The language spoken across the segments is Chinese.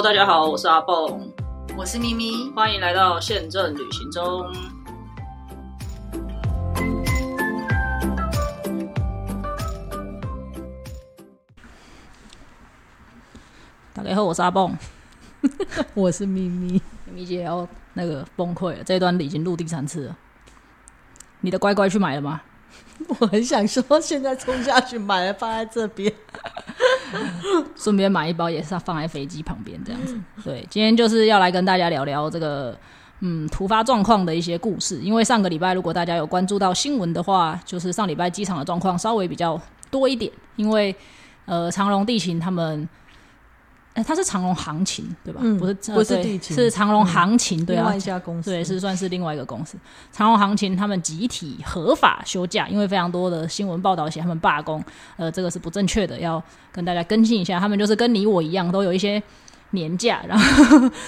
Hello，大家好，我是阿蹦，我是咪咪，欢迎来到宪政旅行中。大家好，我是阿蹦，我是咪咪，咪咪姐要那个崩溃了，这一段已经录第三次了。你的乖乖去买了吗？我很想说，现在冲下去买了，放在这边，顺便买一包，也是放在飞机旁边这样子。对，今天就是要来跟大家聊聊这个嗯突发状况的一些故事。因为上个礼拜，如果大家有关注到新闻的话，就是上礼拜机场的状况稍微比较多一点，因为呃长隆地勤他们。它是长隆行情对吧？嗯，不是不是地勤，是长隆行情对啊，另外一家公司对是算是另外一个公司。长隆行情他们集体合法休假，因为非常多的新闻报道写他们罢工，呃，这个是不正确的，要跟大家更新一下。他们就是跟你我一样，都有一些年假，然后。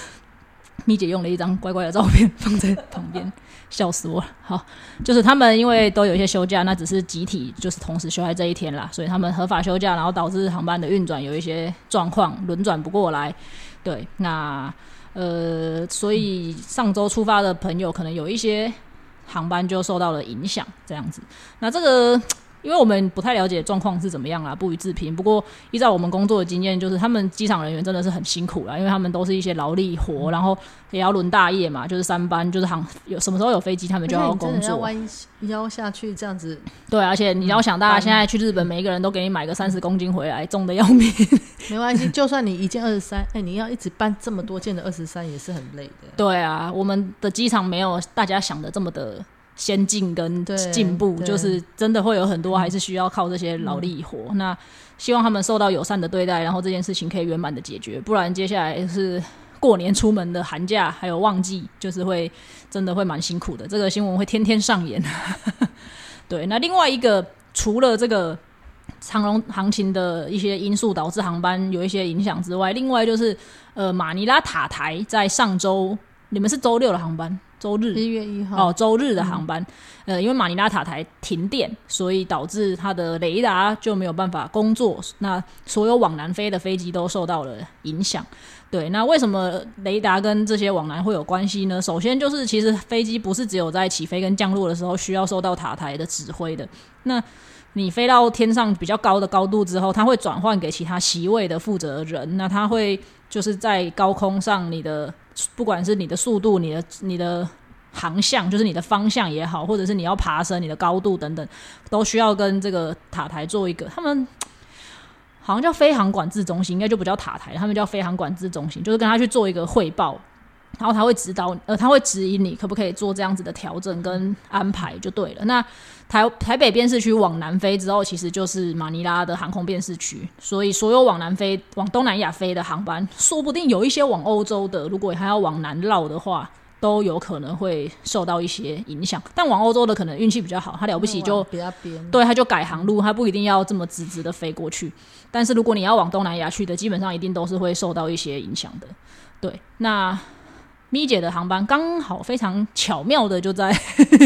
咪姐用了一张乖乖的照片放在旁边，笑死我了。好，就是他们因为都有一些休假，那只是集体就是同时休在这一天啦，所以他们合法休假，然后导致航班的运转有一些状况，轮转不过来。对，那呃，所以上周出发的朋友可能有一些航班就受到了影响，这样子。那这个。因为我们不太了解状况是怎么样啦，不予置评。不过依照我们工作的经验，就是他们机场人员真的是很辛苦啦，因为他们都是一些劳力活，然后也要轮大夜嘛，就是三班，就是航有什么时候有飞机，他们就要工作。弯腰下去这样子，对，而且你要想，大家现在去日本，每一个人都给你买个三十公斤回来，重的要命。没关系，就算你一件二十三，哎，你要一直搬这么多件的二十三，也是很累的。对啊，我们的机场没有大家想的这么的。先进跟进步，就是真的会有很多还是需要靠这些劳力活。那希望他们受到友善的对待，然后这件事情可以圆满的解决。不然接下来是过年出门的寒假，还有旺季，就是会真的会蛮辛苦的。这个新闻会天天上演。对，那另外一个除了这个长龙行情的一些因素导致航班有一些影响之外，另外就是呃马尼拉塔台在上周，你们是周六的航班。周日一月一号哦，周日的航班，呃，因为马尼拉塔台停电，所以导致它的雷达就没有办法工作，那所有往南飞的飞机都受到了影响。对，那为什么雷达跟这些往南会有关系呢？首先就是其实飞机不是只有在起飞跟降落的时候需要受到塔台的指挥的，那你飞到天上比较高的高度之后，它会转换给其他席位的负责人，那它会就是在高空上你的。不管是你的速度、你的你的航向，就是你的方向也好，或者是你要爬升、你的高度等等，都需要跟这个塔台做一个。他们好像叫飞航管制中心，应该就不叫塔台，他们叫飞航管制中心，就是跟他去做一个汇报。然后他会指导，呃，他会指引你可不可以做这样子的调整跟安排就对了。那台台北边市区往南飞之后，其实就是马尼拉的航空边市区，所以所有往南飞、往东南亚飞的航班，说不定有一些往欧洲的，如果还要往南绕的话，都有可能会受到一些影响。但往欧洲的可能运气比较好，他了不起就比较边，对，他就改航路，他不一定要这么直直的飞过去。但是如果你要往东南亚去的，基本上一定都是会受到一些影响的。对，那。咪姐的航班刚好非常巧妙的就在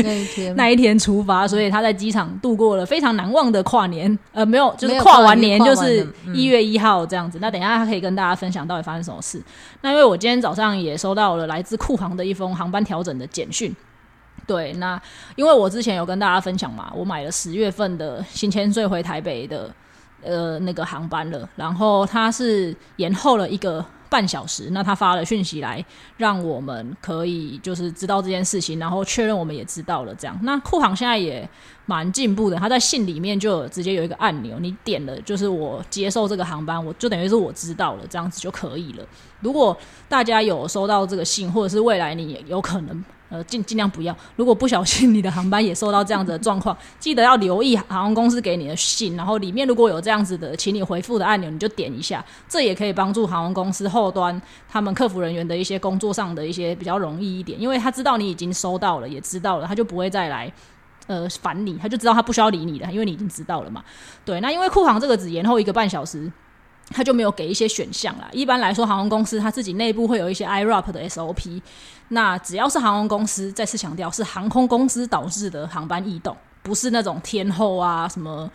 那一天 那一天出发，所以她在机场度过了非常难忘的跨年。呃，没有，就是跨完年就是一月一号这样子。那等一下她可以跟大家分享到底发生什么事。那因为我今天早上也收到了来自库航的一封航班调整的简讯。对，那因为我之前有跟大家分享嘛，我买了十月份的新千岁回台北的呃那个航班了，然后它是延后了一个。半小时，那他发了讯息来，让我们可以就是知道这件事情，然后确认我们也知道了。这样，那库航现在也蛮进步的，他在信里面就直接有一个按钮，你点了就是我接受这个航班，我就等于是我知道了，这样子就可以了。如果大家有收到这个信，或者是未来你有可能。呃，尽尽量不要。如果不小心你的航班也受到这样子的状况，记得要留意航空公司给你的信，然后里面如果有这样子的，请你回复的按钮，你就点一下，这也可以帮助航空公司后端他们客服人员的一些工作上的一些比较容易一点，因为他知道你已经收到了，也知道了，他就不会再来呃烦你，他就知道他不需要理你了，因为你已经知道了嘛。对，那因为库航这个只延后一个半小时。他就没有给一些选项啦。一般来说，航空公司他自己内部会有一些 IRAP 的 SOP。那只要是航空公司，再次强调是航空公司导致的航班异动，不是那种天后啊什么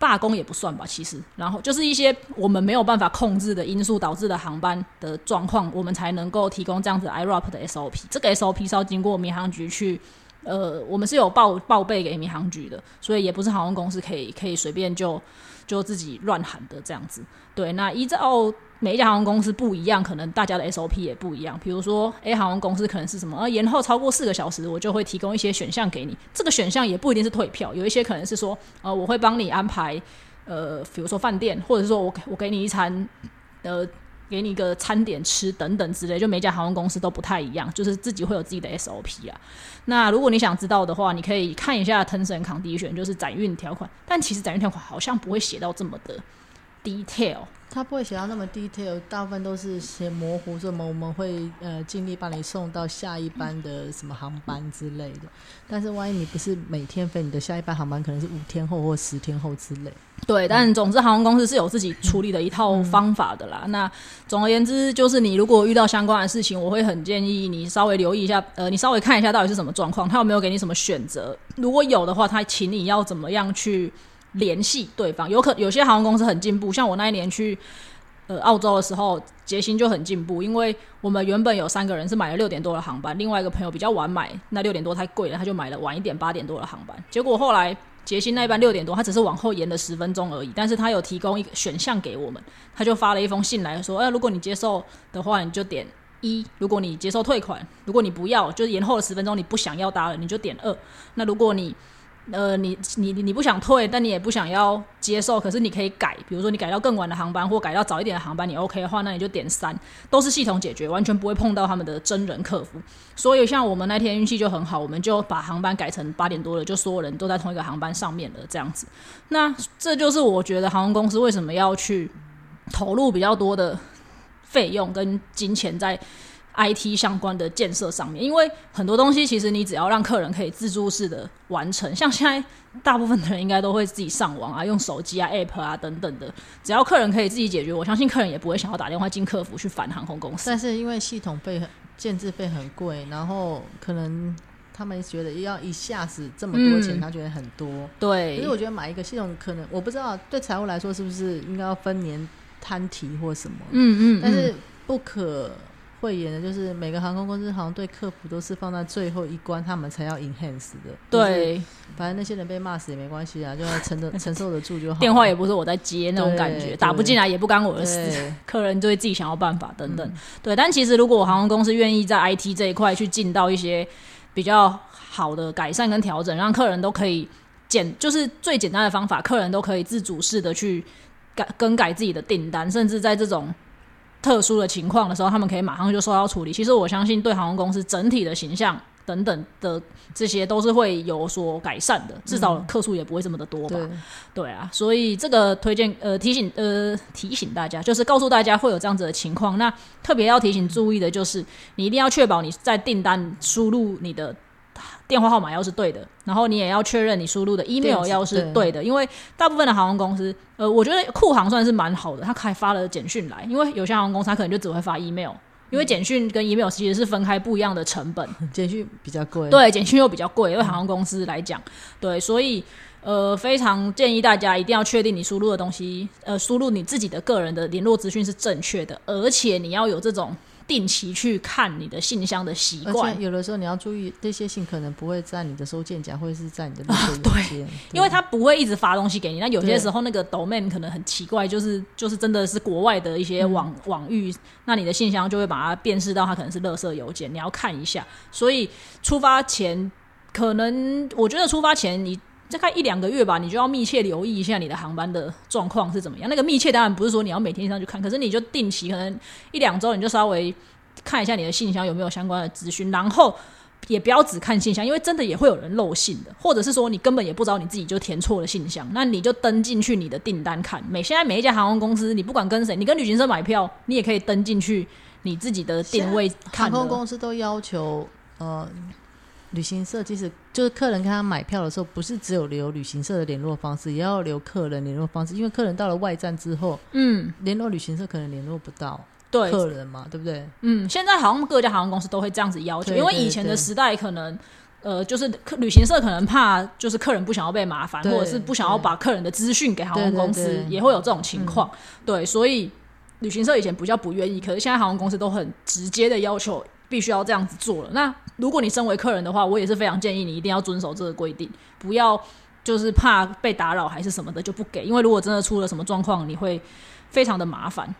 罢工也不算吧，其实，然后就是一些我们没有办法控制的因素导致的航班的状况，我们才能够提供这样子 IROP 的 SOP。这个 SOP 是要经过民航局去，呃，我们是有报报备给民航局的，所以也不是航空公司可以可以随便就就自己乱喊的这样子。对，那依照每一家航空公司不一样，可能大家的 SOP 也不一样。比如说，A 航空公司可能是什么，呃，延后超过四个小时，我就会提供一些选项给你。这个选项也不一定是退票，有一些可能是说，呃，我会帮你安排，呃，比如说饭店，或者说我我给你一餐，呃，给你一个餐点吃等等之类。就每家航空公司都不太一样，就是自己会有自己的 SOP 啊。那如果你想知道的话，你可以看一下 t e n s o n c o n d i t i o n 就是载运条款。但其实载运条款好像不会写到这么的 detail。他不会写到那么 detail，大部分都是写模糊，什么我们会呃尽力把你送到下一班的什么航班之类的。但是万一你不是每天飞，你的下一班航班可能是五天后或十天后之类。对，但总之航空公司是有自己处理的一套方法的啦。那总而言之，就是你如果遇到相关的事情，我会很建议你稍微留意一下，呃，你稍微看一下到底是什么状况，他有没有给你什么选择。如果有的话，他请你要怎么样去。联系对方，有可有些航空公司很进步，像我那一年去呃澳洲的时候，捷星就很进步，因为我们原本有三个人是买了六点多的航班，另外一个朋友比较晚买，那六点多太贵了，他就买了晚一点八点多的航班。结果后来捷星那一班六点多，他只是往后延了十分钟而已，但是他有提供一个选项给我们，他就发了一封信来说，哎，如果你接受的话，你就点一；如果你接受退款，如果你不要，就是延后了十分钟，你不想要搭了，你就点二。那如果你呃，你你你不想退，但你也不想要接受，可是你可以改，比如说你改到更晚的航班，或改到早一点的航班，你 OK 的话，那你就点三，都是系统解决，完全不会碰到他们的真人客服。所以像我们那天运气就很好，我们就把航班改成八点多了，就所有人都在同一个航班上面了，这样子。那这就是我觉得航空公司为什么要去投入比较多的费用跟金钱在。IT 相关的建设上面，因为很多东西其实你只要让客人可以自助式的完成，像现在大部分的人应该都会自己上网啊，用手机啊、App 啊等等的，只要客人可以自己解决，我相信客人也不会想要打电话进客服去烦航空公司。但是因为系统费、建制费很贵，然后可能他们觉得要一下子这么多钱，他觉得很多。对，可是我觉得买一个系统，可能我不知道对财务来说是不是应该要分年摊提或什么。嗯嗯，但是不可。会演的就是每个航空公司好像对客服都是放在最后一关，他们才要 enhance 的。对，反正那些人被骂死也没关系啊，就要承得承受得住就好。电话也不是我在接那种感觉，打不进来也不干我的事，客人就会自己想要办法等等。对，但其实如果航空公司愿意在 IT 这一块去进到一些比较好的改善跟调整，让客人都可以简，就是最简单的方法，客人都可以自主式的去改更改自己的订单，甚至在这种。特殊的情况的时候，他们可以马上就收到处理。其实我相信，对航空公司整体的形象等等的这些都是会有所改善的，至少客数也不会这么的多吧？对啊，所以这个推荐呃提醒呃提醒大家，就是告诉大家会有这样子的情况。那特别要提醒注意的就是，你一定要确保你在订单输入你的。电话号码要是对的，然后你也要确认你输入的 email 要是对的，因为大部分的航空公司，呃，我觉得酷航算是蛮好的，他开发了简讯来，因为有些航空公司他可能就只会发 email，因为简讯跟 email 其实是分开不一样的成本，简讯比较贵，对，简讯又比较贵，因为航空公司来讲，对，所以呃，非常建议大家一定要确定你输入的东西，呃，输入你自己的个人的联络资讯是正确的，而且你要有这种。定期去看你的信箱的习惯，有的时候你要注意，这些信可能不会在你的收件夹，或者是在你的那个邮件，因为他不会一直发东西给你。那有些时候那个 domain 可能很奇怪，就是就是真的是国外的一些网网域，那你的信箱就会把它辨识到它可能是垃圾邮件，你要看一下。所以出发前，可能我觉得出发前你。再看一两个月吧，你就要密切留意一下你的航班的状况是怎么样。那个密切当然不是说你要每天上去看，可是你就定期，可能一两周你就稍微看一下你的信箱有没有相关的资讯，然后也不要只看信箱，因为真的也会有人漏信的，或者是说你根本也不知道你自己就填错了信箱，那你就登进去你的订单看。每现在每一家航空公司，你不管跟谁，你跟旅行社买票，你也可以登进去你自己的定位。航空公司都要求呃。旅行社其实就是客人跟他买票的时候，不是只有留旅行社的联络方式，也要留客人联络方式。因为客人到了外站之后，嗯，联络旅行社可能联络不到对客人嘛，对不对？嗯，现在好像各家航空公司都会这样子要求，因为以前的时代可能呃，就是客旅行社可能怕就是客人不想要被麻烦，或者是不想要把客人的资讯给航空公司，也会有这种情况。对，所以旅行社以前比较不愿意，可是现在航空公司都很直接的要求必须要这样子做了。那如果你身为客人的话，我也是非常建议你一定要遵守这个规定，不要就是怕被打扰还是什么的就不给，因为如果真的出了什么状况，你会非常的麻烦。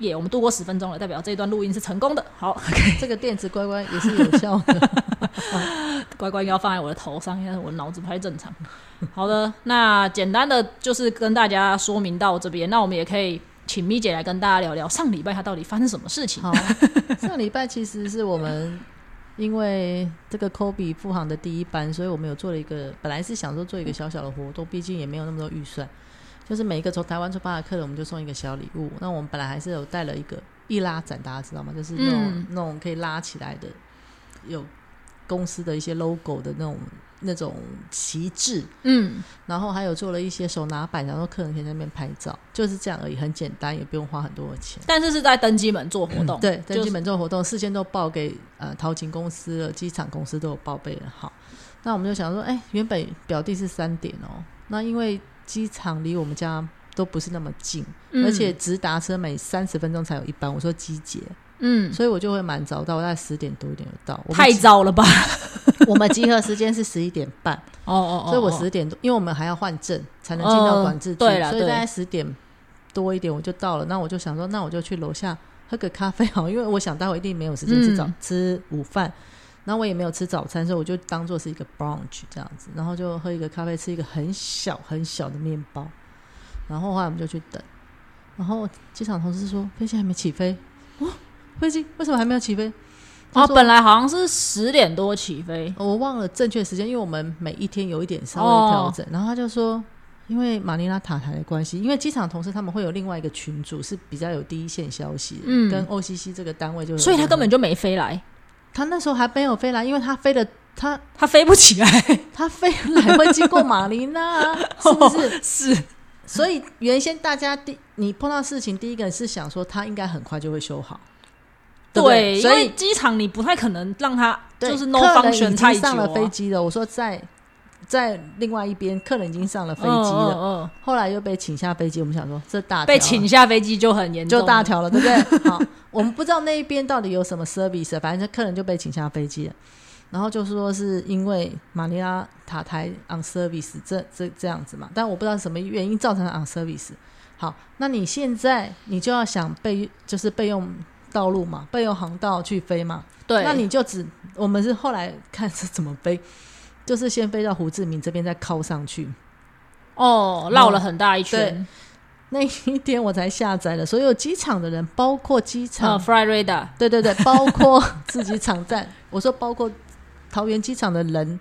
耶，我们度过十分钟了，代表这一段录音是成功的。好，这个电子乖乖也是有效的。乖乖要放在我的头上，因为我脑子不太正常。好的，那简单的就是跟大家说明到这边。那我们也可以请咪姐来跟大家聊聊上礼拜她到底发生什么事情。好，上礼拜其实是我们因为这个 Kobe 复航的第一班，所以我们有做了一个，本来是想说做一个小小的活动，毕竟也没有那么多预算。就是每一个从台湾出发的客人，我们就送一个小礼物。那我们本来还是有带了一个易拉展，大家知道吗？就是那种那种可以拉起来的，有公司的一些 logo 的那种那种旗帜。嗯，然后还有做了一些手拿板，然后客人可以在那边拍照，就是这样而已，很简单，也不用花很多的钱。但是是在登机门做活动，对，登机门做活动，事先都报给呃淘金公司了，机场公司都有报备了。好，那我们就想说，哎，原本表弟是三点哦，那因为。机场离我们家都不是那么近，而且直达车每三十分钟才有一班。我说机捷，嗯，所以我就会蛮早到，大概十点多一点就到。太早了吧？我们集合时间是十一点半，哦 哦哦，所以我十点多，因为我们还要换证才能进到管制区，所以大概十点多一点我就到了。那我就想说，那我就去楼下喝个咖啡好，因为我想待会一定没有时间吃早吃午饭。然后我也没有吃早餐，所以我就当做是一个 brunch 这样子，然后就喝一个咖啡，吃一个很小很小的面包，然后后来我们就去等，然后机场同事说飞机还没起飞，哦，飞机为什么还没有起飞？啊，本来好像是十点多起飞，我忘了正确时间，因为我们每一天有一点稍微调整。然后他就说，因为马尼拉塔台的关系，因为机场同事他们会有另外一个群组是比较有第一线消息，嗯，跟 OCC 这个单位就，所以他根本就没飞来。他那时候还没有飞来，因为他飞的他他飞不起来，他飞来会经过马尼拉，是不是？是。所以原先大家第你碰到事情，第一个是想说他应该很快就会修好，对。所以机场你不太可能让他就是 no function 太上了飞机了。我说在在另外一边，客人已经上了飞机了，嗯，后来又被请下飞机。我们想说这大被请下飞机就很严重，就大条了，对不对？好。我们不知道那一边到底有什么 service，反正客人就被请下飞机了。然后就说是因为马尼拉塔台 on service 这这这样子嘛，但我不知道什么原因造成 on service。好，那你现在你就要想备就是备用道路嘛，备用航道去飞嘛。对，那你就只我们是后来看是怎么飞，就是先飞到胡志明这边再靠上去。哦，绕了很大一圈。那一天我才下载了所有机场的人，包括机场 f l y Radar，对对对，包括自己场站。我说包括桃园机场的人，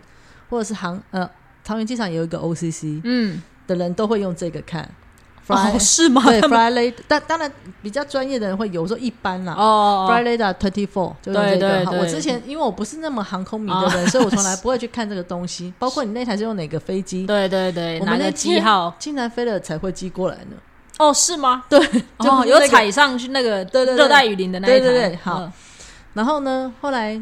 或者是航呃，桃园机场有一个 OCC，嗯，的人都会用这个看。哦，是吗？对 f l y Radar，但当然比较专业的人会有时候一般啦。哦 f l y Radar Twenty Four 就是这个。我之前因为我不是那么航空迷的人，所以我从来不会去看这个东西。包括你那台是用哪个飞机？对对对，哪个机号？竟然飞了才会寄过来呢？哦，是吗？对，就有踩上去那个对对热带雨林的那一台。好，然后呢，后来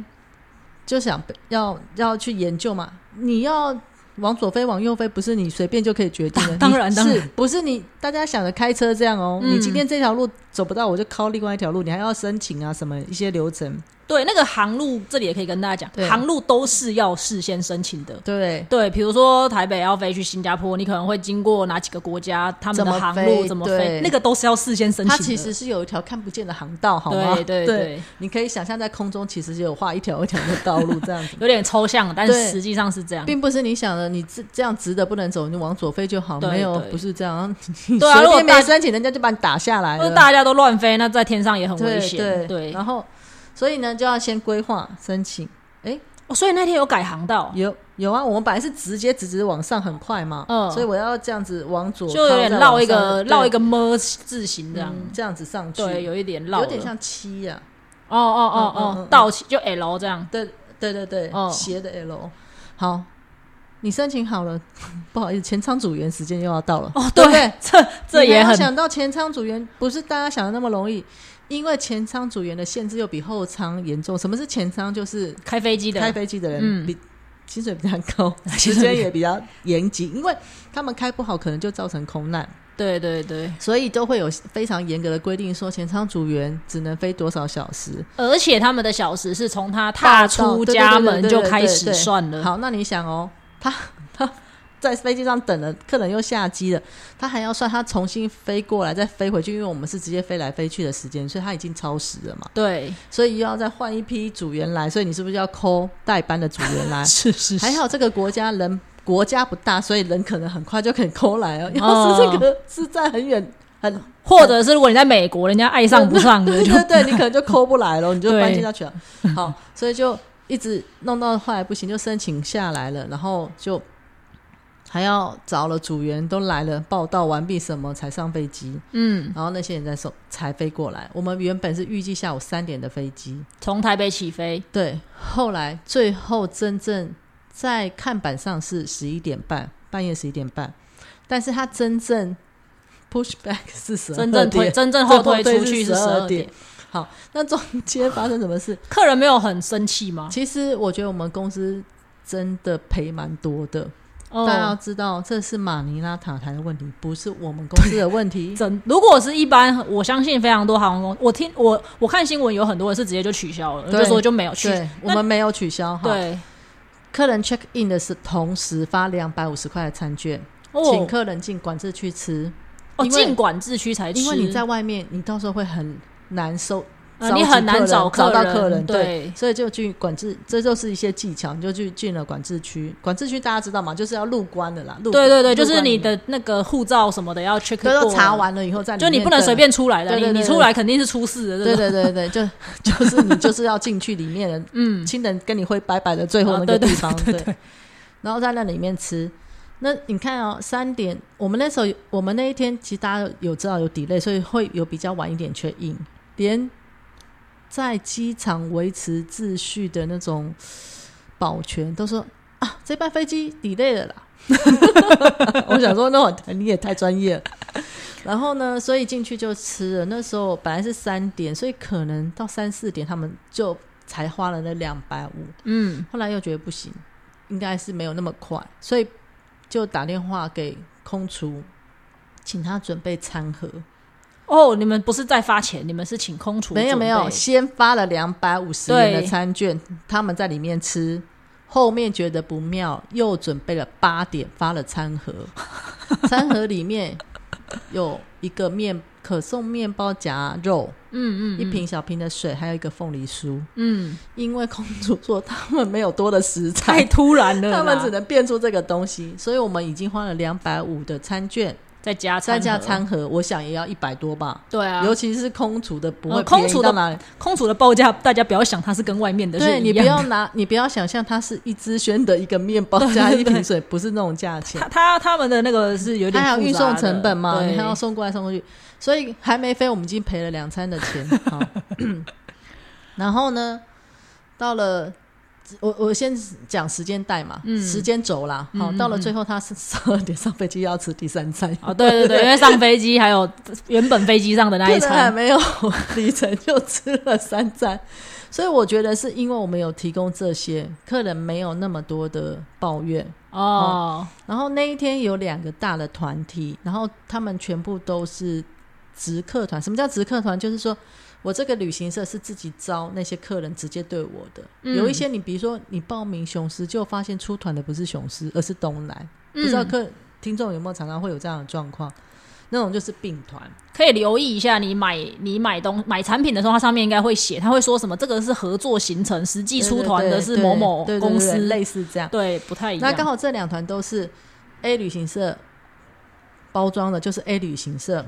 就想要要去研究嘛。你要往左飞，往右飞，不是你随便就可以决定的。当然，当然不是你大家想着开车这样哦。你今天这条路走不到，我就靠另外一条路。你还要申请啊，什么一些流程。对，那个航路这里也可以跟大家讲，航路都是要事先申请的。对对，比如说台北要飞去新加坡，你可能会经过哪几个国家，他们的航路怎么飞，那个都是要事先申请。它其实是有一条看不见的航道，好吗？对对对，你可以想象在空中其实是有画一条一条的道路，这样子有点抽象，但实际上是这样，并不是你想的，你这这样直的不能走，你往左飞就好，没有不是这样。对啊，如果没申请，人家就把你打下来了。大家都乱飞，那在天上也很危险。对，然后。所以呢，就要先规划申请。哎，哦，所以那天有改航道？有有啊，我们本来是直接直直往上很快嘛，嗯，所以我要这样子往左，就有点绕一个绕一个么字形这样，这样子上去，对，有一点绕，有点像七呀。哦哦哦哦，倒七就 L 这样，对对对对，斜的 L。好，你申请好了，不好意思，前舱组员时间又要到了。哦，对对，这这也很想到前舱组员不是大家想的那么容易。因为前舱组员的限制又比后舱严重。什么是前舱？就是开飞机的，开飞机的人比薪水比较高，时间 也比较严谨，因为他们开不好，可能就造成空难。对对对，所以都会有非常严格的规定，说前舱组员只能飞多少小时，而且他们的小时是从他踏出家门就开始算了。好，那你想哦，他他 在飞机上等了，客人又下机了，他还要算他重新飞过来再飞回去，因为我们是直接飞来飞去的时间，所以他已经超时了嘛。对，所以又要再换一批组员来，所以你是不是要抠代班的组员来？是是，还好这个国家人。国家不大，所以人可能很快就可以抠来哦。要是这个是在很远很，或者是如果你在美国，人家爱上不上的，对对对，你可能就抠不来了，你就搬进下去了。好，所以就一直弄到后来不行，就申请下来了，然后就还要找了组员都来了，报道完毕什么才上飞机。嗯，然后那些人在送才飞过来。我们原本是预计下午三点的飞机从台北起飞，对，后来最后真正。在看板上是十一点半，半夜十一点半，但是他真正 push back 是十真正推真正后推出去是十二点。好，那中间发生什么事？客人没有很生气吗？其实我觉得我们公司真的赔蛮多的。大家要知道，这是马尼拉塔台的问题，不是我们公司的问题。真如果是一般，我相信非常多航空公司，我听我我看新闻，有很多人是直接就取消了，就说就没有去。我们没有取消。对。客人 check in 的是同时发两百五十块的餐券，请客人进管制区吃。哦，进管制区才吃，因为你在外面，你到时候会很难收。你很难找找到客人，对，所以就去管制，这就是一些技巧，你就去进了管制区。管制区大家知道吗？就是要入关的啦。对对对，就是你的那个护照什么的要 check 过，查完了以后再。就你不能随便出来的，你你出来肯定是出事的。对对对 对，就就是你就是要进去里面的，嗯，亲人跟你会拜拜的最后那个地方，对。然后在那里面吃，那你看哦，三点，我们那时候我们那一天其实大家有知道有 delay，所以会有比较晚一点 check in，连。在机场维持秩序的那种保全都说啊，这班飞机 delay 了啦。我想说，那我你也太专业了。然后呢，所以进去就吃了。那时候本来是三点，所以可能到三四点他们就才花了那两百五。嗯，后来又觉得不行，应该是没有那么快，所以就打电话给空厨，请他准备餐盒。哦，你们不是在发钱，你们是请空厨？没有没有，先发了两百五十元的餐券，他们在里面吃。后面觉得不妙，又准备了八点发了餐盒，餐盒里面有一个面可送面包夹肉，嗯嗯，一瓶小瓶的水，还有一个凤梨酥。嗯，因为空主说他们没有多的食材，太突然了，他们只能变出这个东西，所以我们已经花了两百五的餐券。再加再加餐盒，我想也要一百多吧。对啊，尤其是空厨的不会空厨的哪里？空厨的报价，大家不要想它是跟外面的。对你不要拿，你不要想象它是一支轩的一个面包加一瓶水，不是那种价钱。他他他们的那个是有点，还有运送成本嘛？你还要送过来送过去，所以还没飞，我们已经赔了两餐的钱。好，然后呢，到了。我我先讲时间带嘛，时间轴啦。好，到了最后他是十二点上飞机要吃第三餐。哦，对对对，因为上飞机还有原本飞机上的那一餐还没有里程就吃了三餐，所以我觉得是因为我们有提供这些，客人没有那么多的抱怨哦。然后那一天有两个大的团体，然后他们全部都是直客团。什么叫直客团？就是说。我这个旅行社是自己招那些客人直接对我的，有一些你比如说你报名雄狮，就发现出团的不是雄狮，而是东南，不知道客听众有没有常常会有这样的状况？那种就是并团，可以留意一下。你买你买东买产品的时候，它上面应该会写，他会说什么？这个是合作行程，实际出团的是某某公司，类似这样，对，不太一样。那刚好这两团都是 A 旅行社包装的，就是 A 旅行社。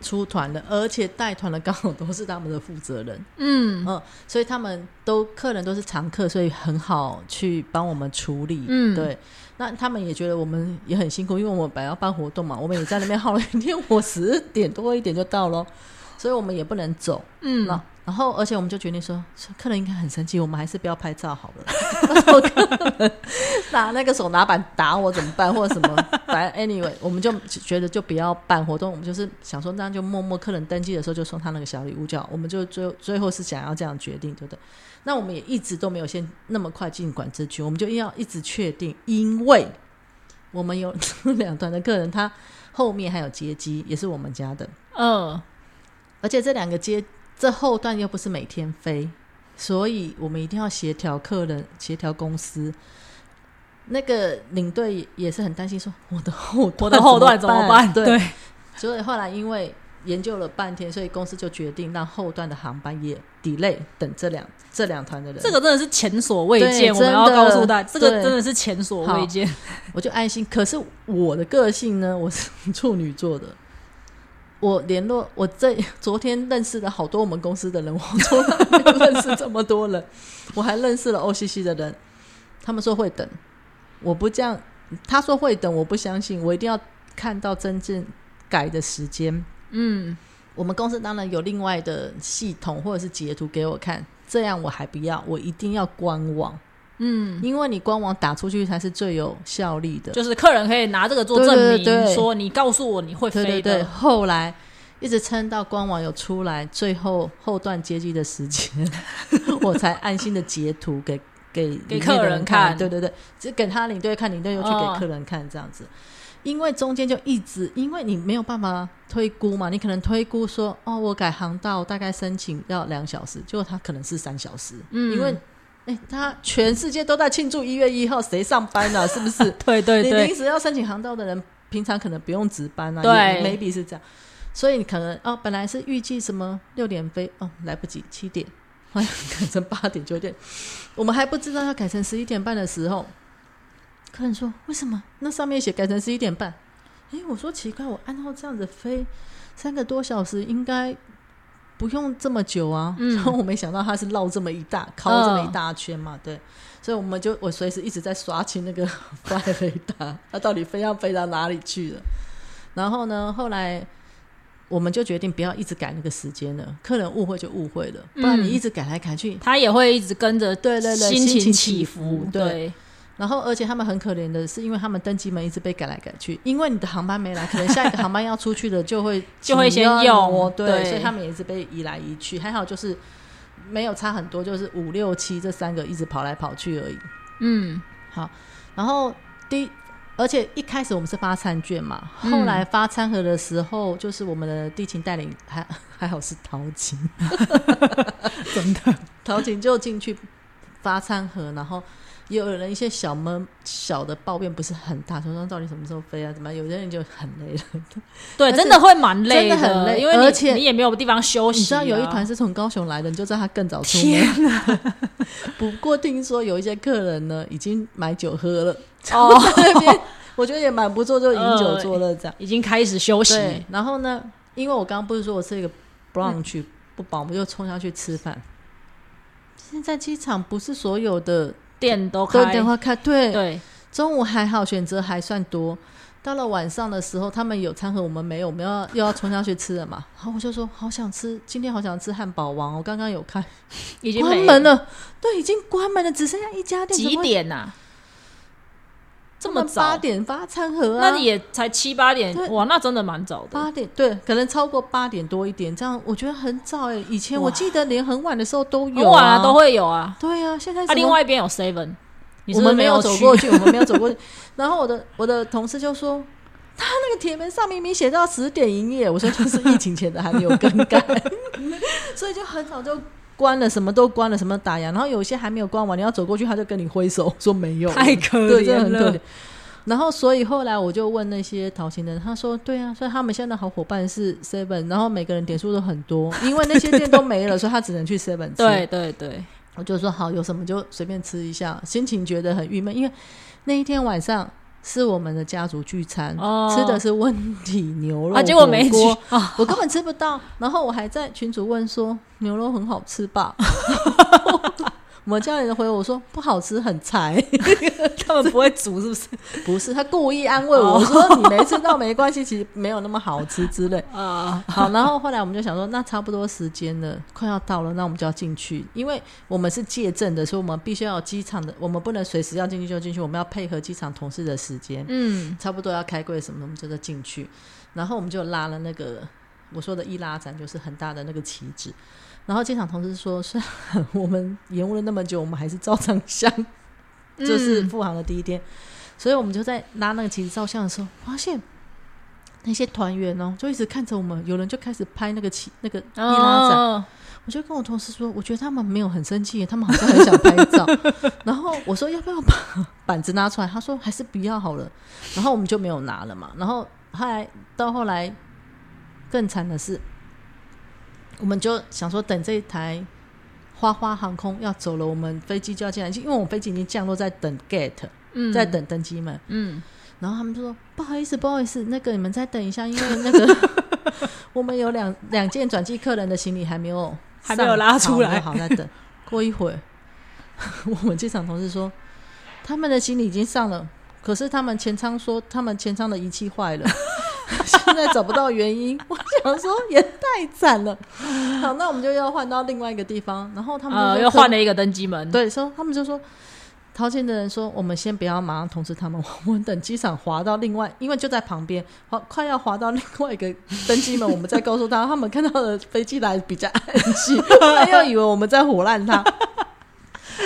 出团的，而且带团的刚好都是他们的负责人，嗯嗯，所以他们都客人都是常客，所以很好去帮我们处理，嗯，对。那他们也觉得我们也很辛苦，因为我们本来要办活动嘛，我们也在那边耗了一天，我十点多一点就到了，所以我们也不能走，嗯。然后，而且我们就决定说，客人应该很生气，我们还是不要拍照好了。拿那个手拿板打我怎么办，或者什么？反正 anyway，我们就觉得就不要办活动，我们就是想说，那就默默客人登记的时候就送他那个小礼物，就好我们就最最后是想要这样决定，对不对？那我们也一直都没有先那么快进管制区，我们就要一直确定，因为我们有 两团的客人，他后面还有接机，也是我们家的，嗯，而且这两个接这后段又不是每天飞，所以我们一定要协调客人，协调公司。那个领队也是很担心，说我的 后我的后段怎么办？对，所以后来因为研究了半天，所以公司就决定让后段的航班也 delay 等这两这两团的人。这个真的是前所未见，我们要告诉大家，这个真的是前所未见。我就安心。可是我的个性呢，我是处女座的。我联络我这昨天认识了好多我们公司的人，我从来没有认识这么多人。我还认识了 OCC 的人，他们说会等。我不这样，他说会等，我不相信，我一定要看到真正改的时间。嗯，我们公司当然有另外的系统或者是截图给我看，这样我还不要，我一定要官网。嗯，因为你官网打出去才是最有效力的，就是客人可以拿这个做证明，说你告诉我你会飞的。后来一直撑到官网有出来，最后后段接机的时间，我才安心的截图给。给给客人看，对对对，只给他领队看，领队又去给客人看，这样子。因为中间就一直，因为你没有办法推估嘛，你可能推估说，哦，我改航道大概申请要两小时，结果他可能是三小时。嗯，因为哎，他全世界都在庆祝一月一号，谁上班呢？是不是？对对对，你临时要申请航道的人，平常可能不用值班啊。对，maybe 是这样。所以你可能哦，本来是预计什么六点飞，哦，来不及，七点。好像改成八点九点，我们还不知道要改成十一点半的时候，客人说：“为什么那上面写改成十一点半？”哎，我说奇怪，我按照这样子飞三个多小时，应该不用这么久啊。然后我没想到他是绕这么一大，靠这么一大圈嘛。对，所以我们就我随时一直在刷清那个发雷达，他到底飞要飞到哪里去了？然后呢，后来。我们就决定不要一直改那个时间了，客人误会就误会了，不然你一直改来改去，他也会一直跟着对对对心情起伏。对，然后而且他们很可怜的是，因为他们登机门一直被改来改去，因为你的航班没来，可能下一个航班要出去的就会 就会先用，对，所以他们也是被移来移去，还好就是没有差很多，就是五六七这三个一直跑来跑去而已。嗯，好，然后第。而且一开始我们是发餐券嘛，后来发餐盒的时候，就是我们的地勤带领还还好是陶琴，真的。陶琴就进去发餐盒，然后也有人一些小闷小的抱怨不是很大，说说到底什么时候飞啊？怎么有些人就很累了，对，真的会蛮累，真的很累，因为而且你也没有地方休息。你知道有一团是从高雄来的，你就知道他更早出门。不过听说有一些客人呢，已经买酒喝了。哦，那边我觉得也蛮不错，就饮酒作乐这样，已经开始休息。然后呢，因为我刚刚不是说我是一个不让去不饱，我们就冲下去吃饭。现在机场不是所有的店都开，电话开对对。中午还好，选择还算多。到了晚上的时候，他们有餐盒，我们没有，我们要又要冲下去吃了嘛。然后我就说，好想吃，今天好想吃汉堡王。我刚刚有看，已经关门了，对，已经关门了，只剩下一家店。几点呐？这么早？八点发餐盒啊？那你也才七八点？哇，那真的蛮早的。八点对，可能超过八点多一点，这样我觉得很早哎。以前我记得连很晚的时候都有啊，都会有啊。对啊，现在啊，另外一边有 seven。我们没有走过去，我们没有走过去。然后我的我的同事就说，他那个铁门上明明写到十点营业，我说就是疫情前的还没有更改，所以就很早就关了，什么都关了，什么打烊。然后有些还没有关完，你要走过去，他就跟你挥手 说没有，太可怜了。然后所以后来我就问那些淘金的人，他说对啊，所以他们现在的好伙伴是 Seven，然后每个人点数都很多，因为那些店都没了，所以他只能去 Seven。对对对。我就说好，有什么就随便吃一下，心情觉得很郁闷，因为那一天晚上是我们的家族聚餐，吃的是温体牛肉，结果没吃，我根本吃不到。然后我还在群主问说：“牛肉很好吃吧？” 我们家人回我说不好吃，很柴。他们不会煮是不是？不是，他故意安慰我说你没吃到没关系，其实没有那么好吃之类。啊，好，然后后来我们就想说，那差不多时间了，快要到了，那我们就要进去，因为我们是借证的，所以我们必须要有机场的，我们不能随时要进去就进去，我们要配合机场同事的时间。嗯，差不多要开柜什么，我们就得进去。然后我们就拉了那个我说的易拉展，就是很大的那个旗帜。然后机场同事说：“ 虽然我们延误了那么久，我们还是照张相。就是复航的第一天，所以我们就在拉那个旗子照相的时候，发现那些团员哦，就一直看着我们。有人就开始拍那个旗，那个易拉展。我就跟我同事说，我觉得他们没有很生气，他们好像很想拍照。然后我说要不要把板子拿出来？他说还是不要好了。然后我们就没有拿了嘛。然后后来到后来更惨的是。”我们就想说，等这一台花花航空要走了，我们飞机就要进来，因为我们飞机已经降落在等 gate，在等登机门。嗯，然后他们就说：“不好意思，不好意思，那个你们再等一下，因为那个 我们有两两件转机客人的行李还没有还没有拉出来，好在等。过一会儿，我们机场同事说，他们的行李已经上了，可是他们前舱说他们前舱的仪器坏了。” 现在找不到原因，我想说也太惨了。好，那我们就要换到另外一个地方，然后他们又换了一个登机门。对，说他们就说，掏钱的人说，我们先不要马上通知他们，我们等机场滑到另外，因为就在旁边，滑快要滑到另外一个登机门，我们再告诉他，他们看到的飞机来比较安静，他，又以为我们在唬烂他。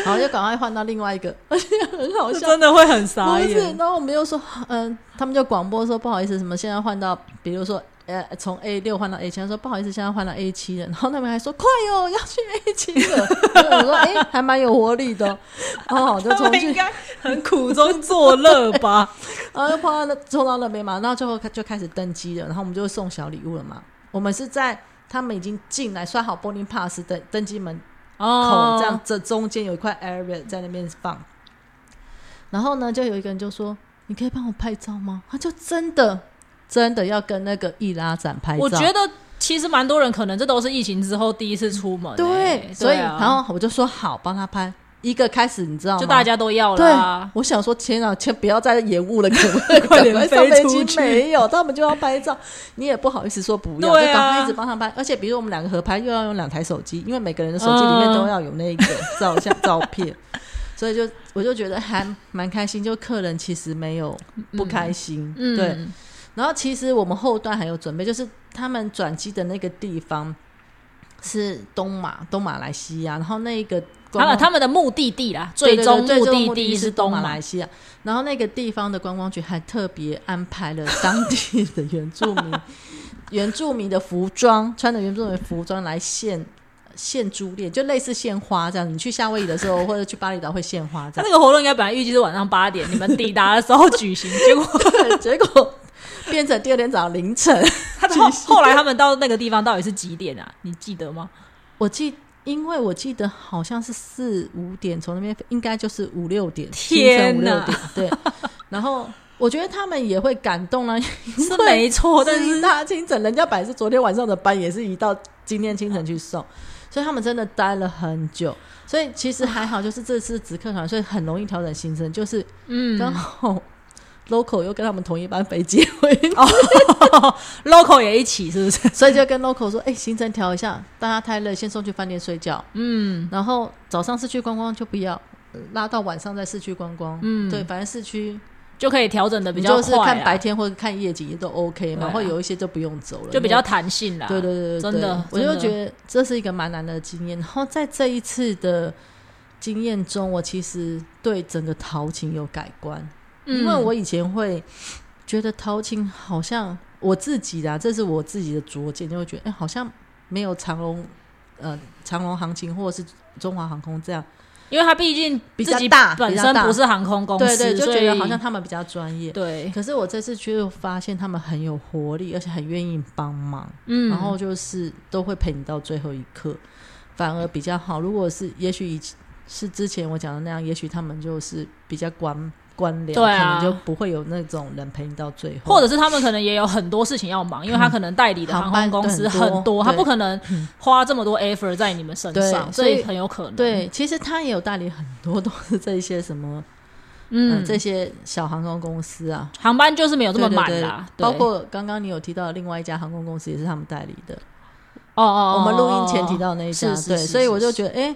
然后就赶快换到另外一个，而且很好笑，真的会很傻眼。然后我们又说，嗯，他们就广播说不好意思，什么现在换到，比如说，呃，从 A 六换到 A 七，说不好意思，现在换到 A 七了。然后那边还说快哦，要去 A 七了。我说哎，还蛮有活力的。哦，就从应该很苦中作乐吧。然后又跑到那冲到那边嘛，然后最后就开始登机了。然后我们就送小礼物了嘛。我们是在他们已经进来刷好 boarding pass 的登机门。口这样，这中间有一块 area 在那边放，然后呢，就有一个人就说：“你可以帮我拍照吗？”他就真的真的要跟那个易拉展拍照。我觉得其实蛮多人可能这都是疫情之后第一次出门，对，所以然后我就说好，帮他拍。一个开始，你知道吗？就大家都要了。对我想说，天啊，先不要再延误了，可不可以快 点飞出去？没有，他们就要拍照，你也不好意思说不要，就赶快一直帮他拍。而且，比如我们两个合拍，又要用两台手机，因为每个人的手机里面都要有那个照相照片，所以就我就觉得还蛮开心。就客人其实没有不开心，对。然后其实我们后段还有准备，就是他们转机的那个地方是东马东马来西亚，然后那个。他们他们的目的地啦，最终目的地是东马来西亚。然后那个地方的观光局还特别安排了当地的原住民，原住民的服装，穿的原住民服装来献献珠链，就类似献花这样。你去夏威夷的时候，或者去巴厘岛会献花。这样那个活动应该本来预计是晚上八点，你们抵达的时候举行，结果 结果变成第二天早上凌晨。他后 后来他们到那个地方到底是几点啊？你记得吗？我记。因为我记得好像是四五点从那边，应该就是五六点，清晨五六点。对，然后我觉得他们也会感动啊，是没错。但是大清晨，人家本来是昨天晚上的班，也是一到今天清晨去送，所以他们真的待了很久。所以其实还好，就是这次直客团，所以很容易调整行程，就是嗯，刚好。Local 又跟他们同一班飞机回，local 也一起是不是？所以就跟 local 说，哎，行程调一下，大家太累，先送去饭店睡觉。嗯，然后早上市区观光就不要拉到晚上在市区观光。嗯，对，反正市区就可以调整的比较快，看白天或者看夜景也都 OK。然后有一些就不用走了，就比较弹性啦。对对对對，真的，我就觉得这是一个蛮难的经验。然后在这一次的经验中，我其实对整个陶琴有改观。因为我以前会觉得陶青好像我自己的，这是我自己的拙见，就会觉得哎，好像没有长龙呃长龙航情或者是中华航空这样，因为它毕竟比较大，本身不是航空公司，对对，就觉得好像他们比较专业。对，可是我这次却发现他们很有活力，而且很愿意帮忙，嗯，然后就是都会陪你到最后一刻，反而比较好。如果是也许以是之前我讲的那样，也许他们就是比较关。官僚，对啊。可能就不会有那种人陪你到最后，或者是他们可能也有很多事情要忙，因为他可能代理的航空公司很多，很多他不可能花这么多 effort 在你们身上，所以很有可能。对，其实他也有代理很多都是这些什么，嗯，嗯，这些小航空公司啊，航班就是没有这么满啦，对包括刚刚你有提到的另外一家航空公司也是他们代理的，哦哦，我们录音前哦提到那一家，对，是是是所以我就觉得，哎、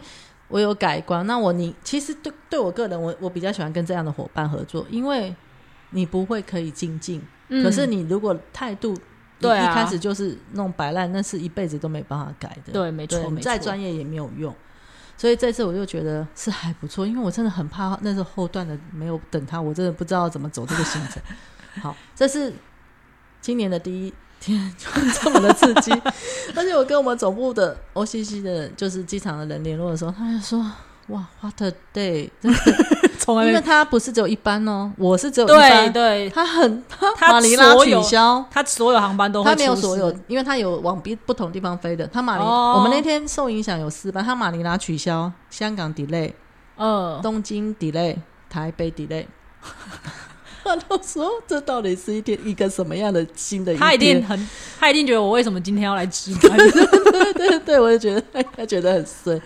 我有改观。那我你其实对对我个人，我我比较喜欢跟这样的伙伴合作，因为你不会可以精进，嗯可是你如果态度。对啊一开始就是弄摆烂，那是一辈子都没办法改的。对，没错，再专业也没有用。所以这次我就觉得是还不错，因为我真的很怕那是后段的没有等他，我真的不知道怎么走这个行程。好，这是今年的第一天，就这么的刺激。而且我跟我们总部的 OCC 的，就是机场的人联络的时候，他就说：“哇，What a day！” 真的，从来因为他不是只有一班哦，我是只有一对班，对，他很他他马尼拉取消。他所有航班都他没有所有，因为他有往别不同地方飞的。他马尼，哦我们那天受影响有四班，他马尼拉取消，香港 delay，嗯，东京 delay，台北 delay。他都说这到底是一天一个什么样的新的一天？他一定很，他一定觉得我为什么今天要来值班？对对对，我就觉得他觉得很衰。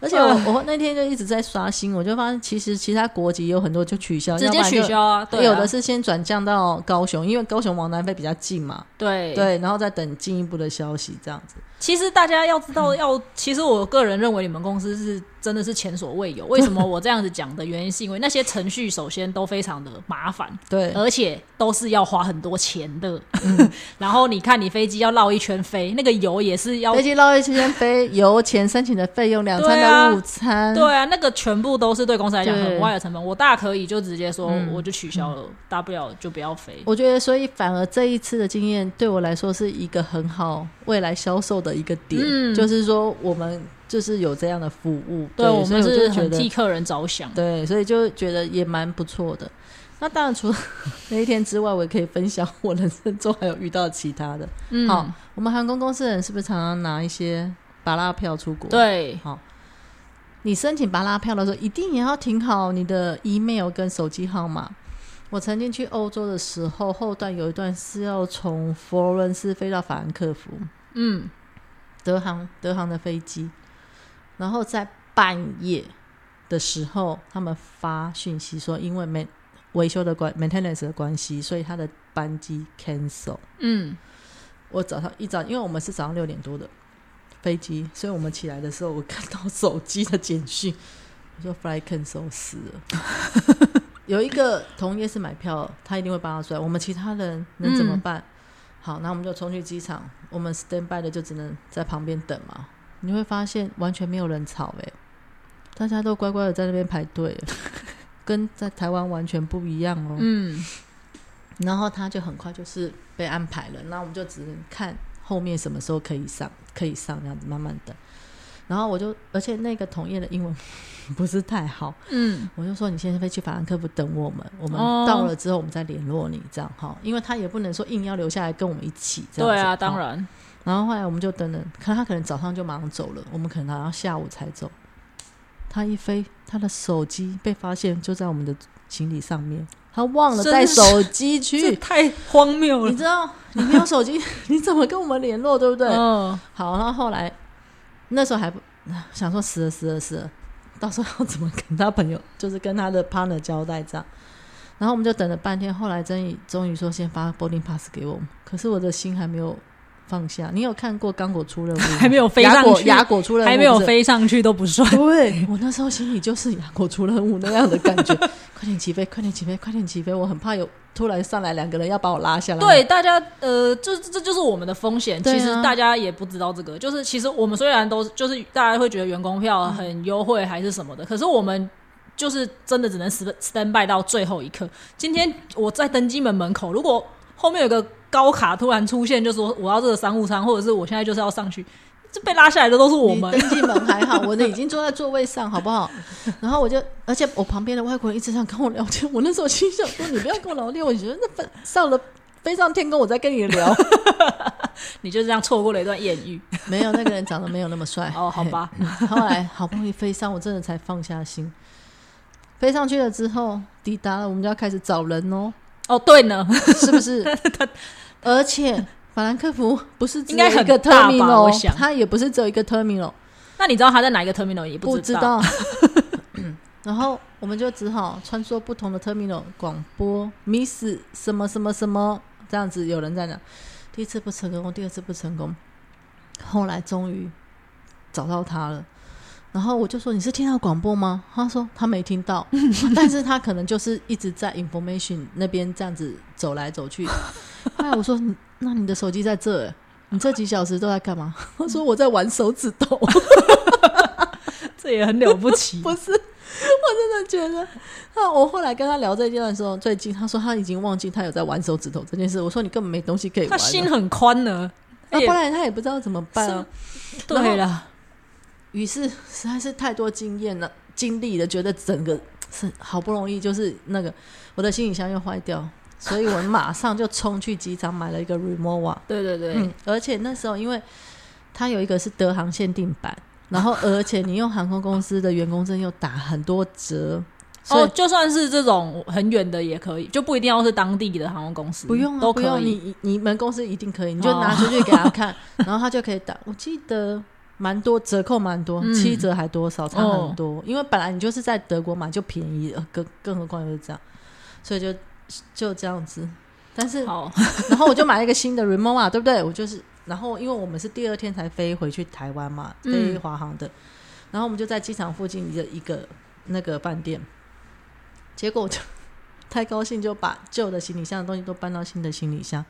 而且我嗯我那天就一直在刷新，我就发现其实其他国籍有很多就取消，直接取消啊，对啊，有的是先转降到高雄，因为高雄往南飞比较近嘛，对对，然后再等进一步的消息这样子。其实大家要知道，要其实我个人认为你们公司是真的是前所未有。为什么我这样子讲的原因，是因为那些程序首先都非常的麻烦，对，而且都是要花很多钱的。然后你看，你飞机要绕一圈飞，那个油也是要飞机绕一圈飞，油钱、申请的费用、两餐的午餐，对啊，那个全部都是对公司来讲对很坏的成本。我大可以就直接说，嗯我就取消了，大不了就不要飞。我觉得，所以反而这一次的经验对我来说是一个很好未来销售的一个点，嗯就是说我们就是有这样的服务，对我们是很替客人着想。对，所以就觉得也蛮不错的。那当然，除了 那一天之外，我也可以分享我人生中还有遇到其他的。嗯，好，我们航空公司的人是不是常常拿一些巴拉票出国？，对，好你申请巴拉票的时候，一定也要填好你的 email 跟手机号码。我曾经去欧洲的时候，后段有一段是要从佛罗伦斯飞到法兰克福，嗯，德航德航的飞机，然后在半夜的时候，他们发讯息说，因为没维修的关 maintenance 的关系，所以他的班机 cancel。嗯，我早上一早，因为我们是早上六点多的飞机，所以我们起来的时候，我看到手机的简讯，我说 flight cancel 死了。有一个同业是买票，他一定会帮他出来。我们其他人能怎么办？好，那我们就冲去机场，我们 stand by 的就只能在旁边等嘛。你会发现完全没有人吵、欸，大家都乖乖的在那边排队，跟在台湾完全不一样哦。嗯，然后他就很快就是被安排了，那我们就只能看后面什么时候可以上，可以上这样子慢慢等。然后我就，而且那个同业的英文 不是太好，嗯，我就说你现在飞去法兰克福等我们，我们哦到了之后我们再联络你，这样哈，因为他也不能说硬要留下来跟我们一起这样子。对啊，当。然，然后后来我们就等等，看他可能早上就马上走了，我们可能还要下午才走。他一飞，他的手机被发现就在我们的行李上面，他忘了带手机这去。太荒谬了你。知道你没有手机，你怎么跟我们联络，对不对？嗯，好，然后后来那时候还不想说死了死了死了，到时候要怎么跟他朋友，就是跟他的 partner 交代这样。然后我们就等了半天，后来终于终于说先发 boarding pass 给我们，可是我的心还没有放下。你有看过刚果出任务？还没有飞雅上去果雅果出任务还没有飞上去都不算。对我那时候心里就是牙果出任务那样的感觉，快点起飞，快点起飞，快点起飞！我很怕有突然上来两个人要把我拉下来。对，大家呃，这这就是我们的风险。其实大家也不知道这个，就是其实我们虽然都就是大家会觉得员工票很优惠还是什么的，可是我们就是真的只能 stand stand by 到最后一刻。今天我在登机门门口，如果后面有个高卡突然出现，就说我要这个商务舱，或者是我现在就是要上去，这被拉下来的都是我们。登记门还好，我的已经坐在座位上，好不好？然后我就，而且我旁边的外国人一直想跟我聊天，我那时候心想说：“你不要跟我聊天，我觉得那飞上了飞上天空，我再跟你聊。你就这样错过了一段艳遇。”没有，那个人长得没有那么帅。哦，好吧，嘿。后来好不容易飞上，我真的才放下心。飞上去了之后，抵达了，我们就要开始找人哦。哦，对呢，是不是？而且法兰克福不是应该一个 terminal，我想它也不是只有一个 terminal。那你知道他在哪一个 terminal？也不知道。然后我们就只好穿梭不同的 terminal 广播，miss 什么什么什么这样子，有人在那。第一次不成功，第二次不成功，后来终于找到他了。然后我就说：“你是听到广播吗？”他说：“他没听到，但是他可能就是一直在 information 那边这样子走来走去。”后来我说：“那你的手机在这？你这几小时都在干嘛？”他说：“我在玩手指头。”这也很了不起，不是？我真的觉得，那我后来跟他聊这件的时候，最近他说他已经忘记他有在玩手指头这件事。我说你根本没东西可以玩，他心很宽呢，那不然他也不知道怎么办啊。对了，于是 实在是太多经验了、经历了，觉得整个 是好不容易就是那个我的行李箱又坏掉，所以我马上就冲去机场买了一个 Remova。对对对，而且那时候因为它有一个是德航限定版。然后，而且你用航空公司的员工证又打很多折，哦，就算是这种很远的也可以，就不一定要是当地的航空公司，不用都可以。你你们公司一定可以，你就拿出去给他看，然后他就可以打。我记得蛮多折扣，蛮多，七折还多少，差很多。因为本来你就是在德国买就便宜，更更何况又是这样，所以就就这样子。但是，然后我就买了一个新的 Remova，对不对？我就是。然后，因为我们是第二天才飞回去台湾嘛，飞华航的，然后我们就在机场附近的一个那个饭店，结果我就 太高兴，就把旧的行李箱的东西都搬到新的行李箱，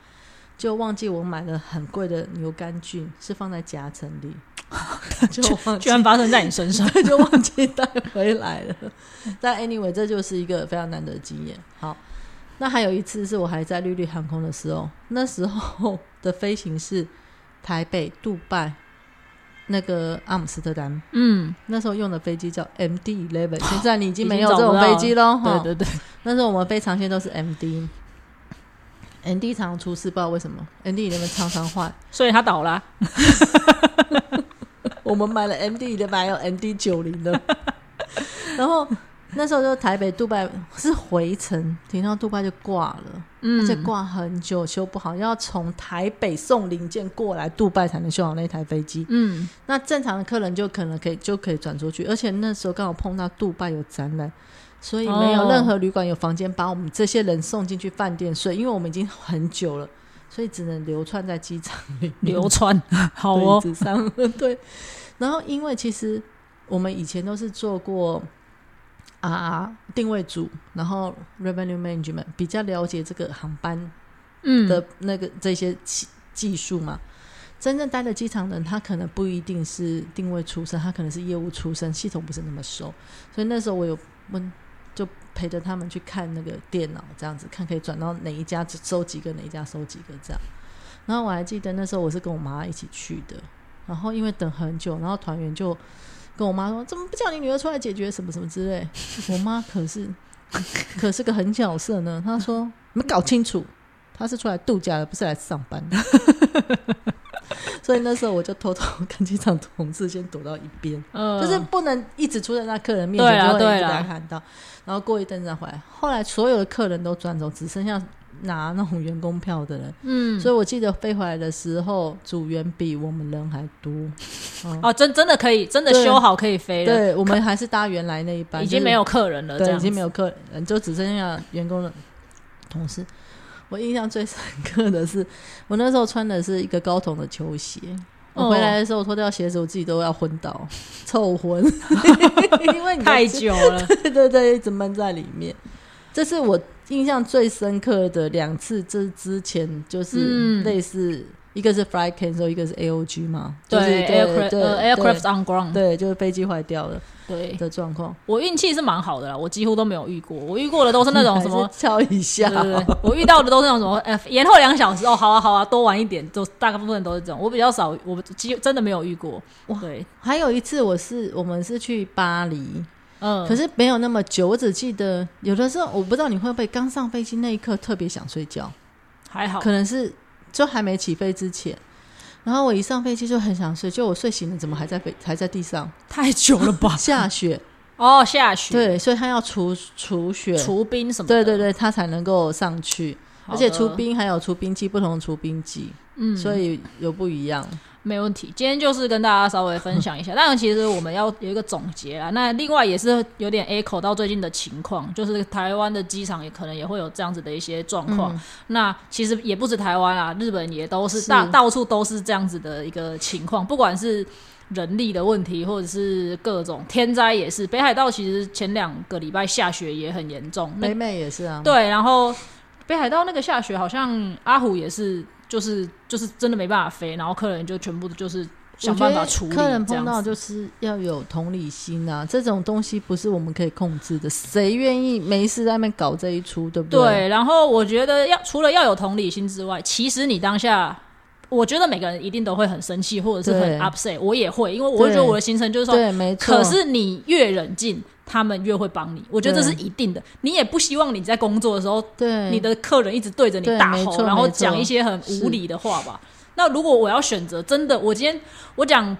就忘记我买了很贵的牛肝菌是放在夹层里，就居然发生在你身上，就忘记带回来了。但 anyway，这就是一个非常难得的经验。好。那还有一次是我还在绿绿航空的时候，那时候的飞行是。台北、杜拜、那个阿姆斯特丹，嗯，那时候用的飞机叫 MD Eleven，现在你已经没有这种飞机喽，对对对。那时候我们飞长线都是 MD，MD 常常出事，不知道为什么，MD Eleven 常常坏，所以它倒了。我们买了 MD 的，还有 MD 九零的，然后。那时候就台北、杜拜是回程，停到杜拜就挂了，而且挂很久，修不好，要从台北送零件过来杜拜才能修好那台飞机。嗯，那正常的客人就可能可以就可以转出去，而且那时候刚好碰到杜拜有展览，所以没有任何旅馆有房间把我们这些人送进去饭店睡，因为我们已经很久了，所以只能流窜在机场里流窜。好哦，上 对，然后因为其实我们以前都是做过。啊，定位组，然后 revenue management 比较了解这个航班，嗯的那个这些技技术嘛。真正待的机场人，他可能不一定是定位出身，他可能是业务出身，系统不是那么熟。所以那时候我有问，就陪着他们去看那个电脑，这样子看可以转到哪一家收几个，哪一家收几个这样。然后我还记得那时候我是跟我妈一起去的，然后因为等很久，然后团员就。跟我妈说，怎么不叫你女儿出来解决什么什么之类？我妈可是可是个狠角色呢。她说：“你们搞清楚，她是出来度假的，不是来上班的。” 所以那时候我就偷偷 跟机场同事先躲到一边，就是不能一直出在那客人面前，就会一直被看到。然后过一阵再回来。后来所有的客人都转走，只剩下。拿那种员工票的人，嗯，所以我记得飞回来的时候，组员比我们人还多。哦，真真的可以，真的修好可以飞了。对，我们还是搭原来那一班，已经没有客人了，对，已经没有客人，就只剩下员工的同事。我印象最深刻的是，我那时候穿的是一个高筒的球鞋，我回来的时候脱掉鞋子，我自己都要昏倒，臭昏，因为太久了，对对对，一直闷在里面。这是我。印象最深刻的两次，这之前就是类似，一个是 flight cancel，一个是 AOG 嘛，对，aircraft on ground，对，就是飞机坏掉了，对。的状况。我运气是蛮好的啦，我几乎都没有遇过，我遇过的都是那种 什么敲一下，我遇到的都是那种什么，哎，延后两小时哦，好啊好啊，多玩一点，都大部分都是这种，我比较少，我几真的没有遇过。对，还有一次我是我们是去巴黎。嗯，可是没有那么久，我只记得有的时候，我不知道你会不会刚上飞机那一刻特别想睡觉，还好，可能是就还没起飞之前，然后我一上飞机就很想睡，就我睡醒了，怎么还在飞还在地上？太久了吧？下雪，哦，下雪，对，所以他要除除雪、除冰什么？对对对，他才能够上去。而且除冰还有除冰机，不同的除冰机，嗯，所以有不一样。没问题，今天就是跟大家稍微分享一下。当然，其实我们要有一个总结啊。那另外也是有点 echo 到最近的情况，就是台湾的机场也可能也会有这样子的一些状况。那其实也不止台湾啊，日本也都是大到处都是这样子的一个情况。不管是人力的问题，或者是各种天灾，也是北海道其实前两个礼拜下雪也很严重，北美也是啊。对，然后北海道那个下雪，好像阿虎也是。就是就是真的没办法飞，然后客人就全部就是想办法处理。客人碰到就是要有同理心啊，这种东西不是我们可以控制的。谁愿意没事在那边搞这一出，对不对？对。然后我觉得要除了要有同理心之外，其实你当下，我觉得每个人一定都会很生气，或者是很 upset。我也会，因为我会觉得我的行程就是说，对，没错。可是你越冷静。他们越会帮你，我觉得这是一定的。你也不希望你在工作的时候，对你的客人一直对着你大吼，然后讲一些很无理的话吧。那如果我要选择，真的，我今天我讲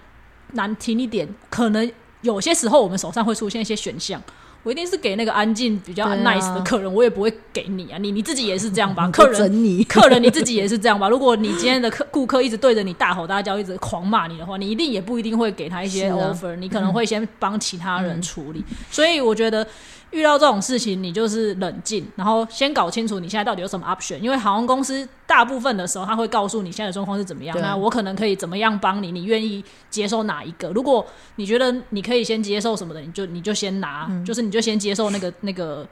难听一点，可能有些时候我们手上会出现一些选项。我一定是给那个安静、比较 nice 的客人，我也不会给你啊。你你自己也是这样吧？客人，客人你自己也是这样吧？如果你今天的客顾客一直对着你大吼大叫，一直狂骂你的话，你一定也不一定会给他一些 offer。你可能会先帮其他人处理。所以我觉得。遇到这种事情，你就是冷静，然后先搞清楚你现在到底有什么 option。因为航空公司大部分的时候，他会告诉你现在的状况是怎么样。那我可能可以怎么样帮你？你愿意接受哪一个？如果你觉得你可以先接受什么的，你就你就先拿，就是你就先接受那个那个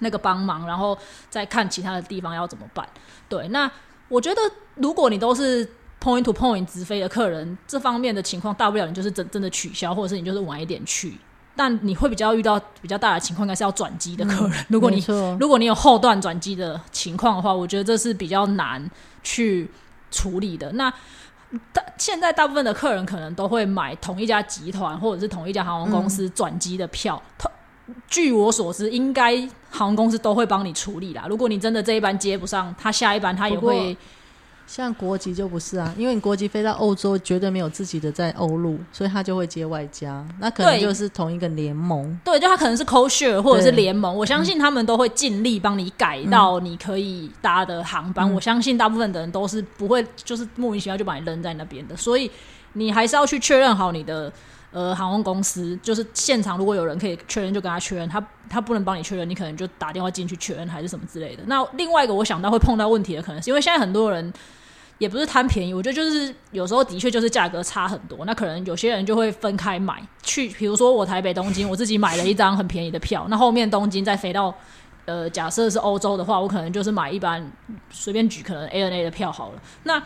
那个帮忙，然后再看其他的地方要怎么办。对，那我觉得如果你都是 point to point 直飞的客人，这方面的情况，大不了你就是真真的取消，或者是你就是晚一点去。但你会比较遇到比较大的情况，应该是要转机的客人。如果你如果你有后段转机的情况的话，我觉得这是比较难去处理的。那大现在大部分的客人可能都会买同一家集团或者是同一家航空公司转机的票。据我所知，应该航空公司都会帮你处理啦。如果你真的这一班接不上，他下一班他也会。像国籍就不是啊，因为你国籍飞到欧洲，绝对没有自己的在欧陆，所以他就会接外加，那可能就是同一个联盟。对，就他可能是 co share 或者是联盟，我相信他们都会尽力帮你改到你可以搭的航班。我相信大部分的人都是不会就是莫名其妙就把你扔在那边的，所以你还是要去确认好你的呃航空公司，就是现场如果有人可以确认，就跟他确认。他他不能帮你确认，你可能就打电话进去确认还是什么之类的。那另外一个我想到会碰到问题的，可能是因为现在很多人。也不是贪便宜，我觉得就是有时候的确就是价格差很多，那可能有些人就会分开买去，比如说我台北东京，我自己买了一张很便宜的票，那后面东京再飞到，呃，假设是欧洲的话，我可能就是买一般随便举可能 A N A 的票好了。那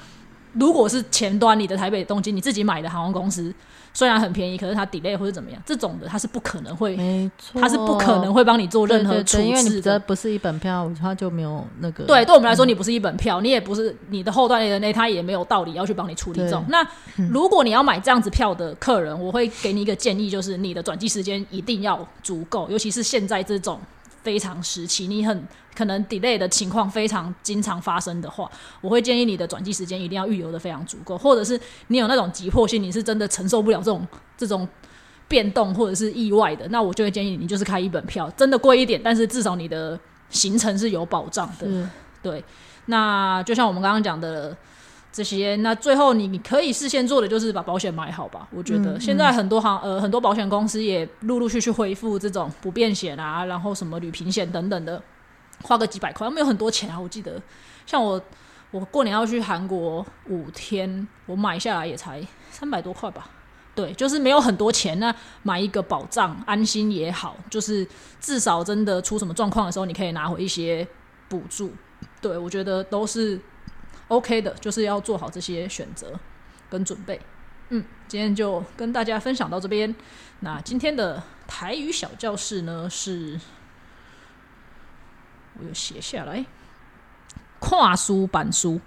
如果是前端你的台北东京你自己买的航空公司。虽然很便宜，可是它 delay 或者怎么样，这种的它是不可能会，没错，它是不可能会帮你做任何处置的。因为你这不是一本票，它就没有那个。对，对我们来说，你不是一本票，你也不是你的后段的那，他也没有道理要去帮你处理这种。那如果你要买这样子票的客人，我会给你一个建议，就是你的转机时间一定要足够，尤其是现在这种。非常时期，你很可能 delay 的情况非常经常发生的话，我会建议你的转机时间一定要预留的非常足够，或者是你有那种急迫性，你是真的承受不了这种这种变动或者是意外的，那我就会建议你就是开一本票，真的贵一点，但是至少你的行程是有保障的。对，那就像我们刚刚讲的。这些，那最后你你可以事先做的就是把保险买好吧。我觉得现在很多行呃很多保险公司也陆陆续续恢复这种不便险啊，然后什么旅平险等等的，花个几百块，没有很多钱啊。我记得像我我过年要去韩国五天，我买下来也才三百多块吧。对，就是没有很多钱，那买一个保障安心也好，就是至少真的出什么状况的时候，你可以拿回一些补助。对我觉得都是。OK 的，就是要做好这些选择跟准备。嗯，今天就跟大家分享到这边。那今天的台语小教室呢，是我有写下来，跨书板书。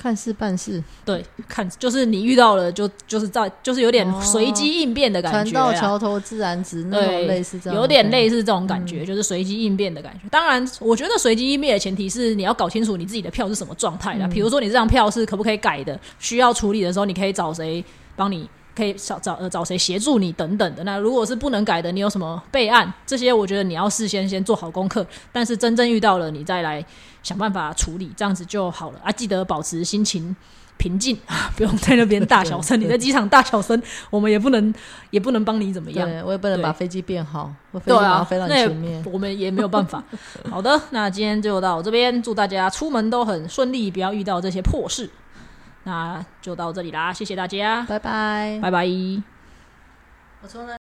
看事办事，对，看就是你遇到了，就就是在就是有点随机应变的感觉，船到桥头自然直，那种类似这样，有点类似这种感觉，就是随机应变的感觉。当然，我觉得随机应变的前提是你要搞清楚你自己的票是什么状态的。比如说，你这张票是可不可以改的，需要处理的时候，你可以找谁帮你可以找找呃找谁协助你等等的。那如果是不能改的，你有什么备案？这些我觉得你要事先先做好功课。但是真正遇到了，你再来想办法处理，这样子就好了啊！记得保持心情平静 啊，不用在那边大小声。你在机场大小声，我们也不能也不能帮你怎么样。我也不能把飞机变好。对啊，那我们也没有办法。好的，那今天就到这边，祝大家出门都很顺利，不要遇到这些破事。那就到这里啦，谢谢大家，拜拜，拜拜。我从来。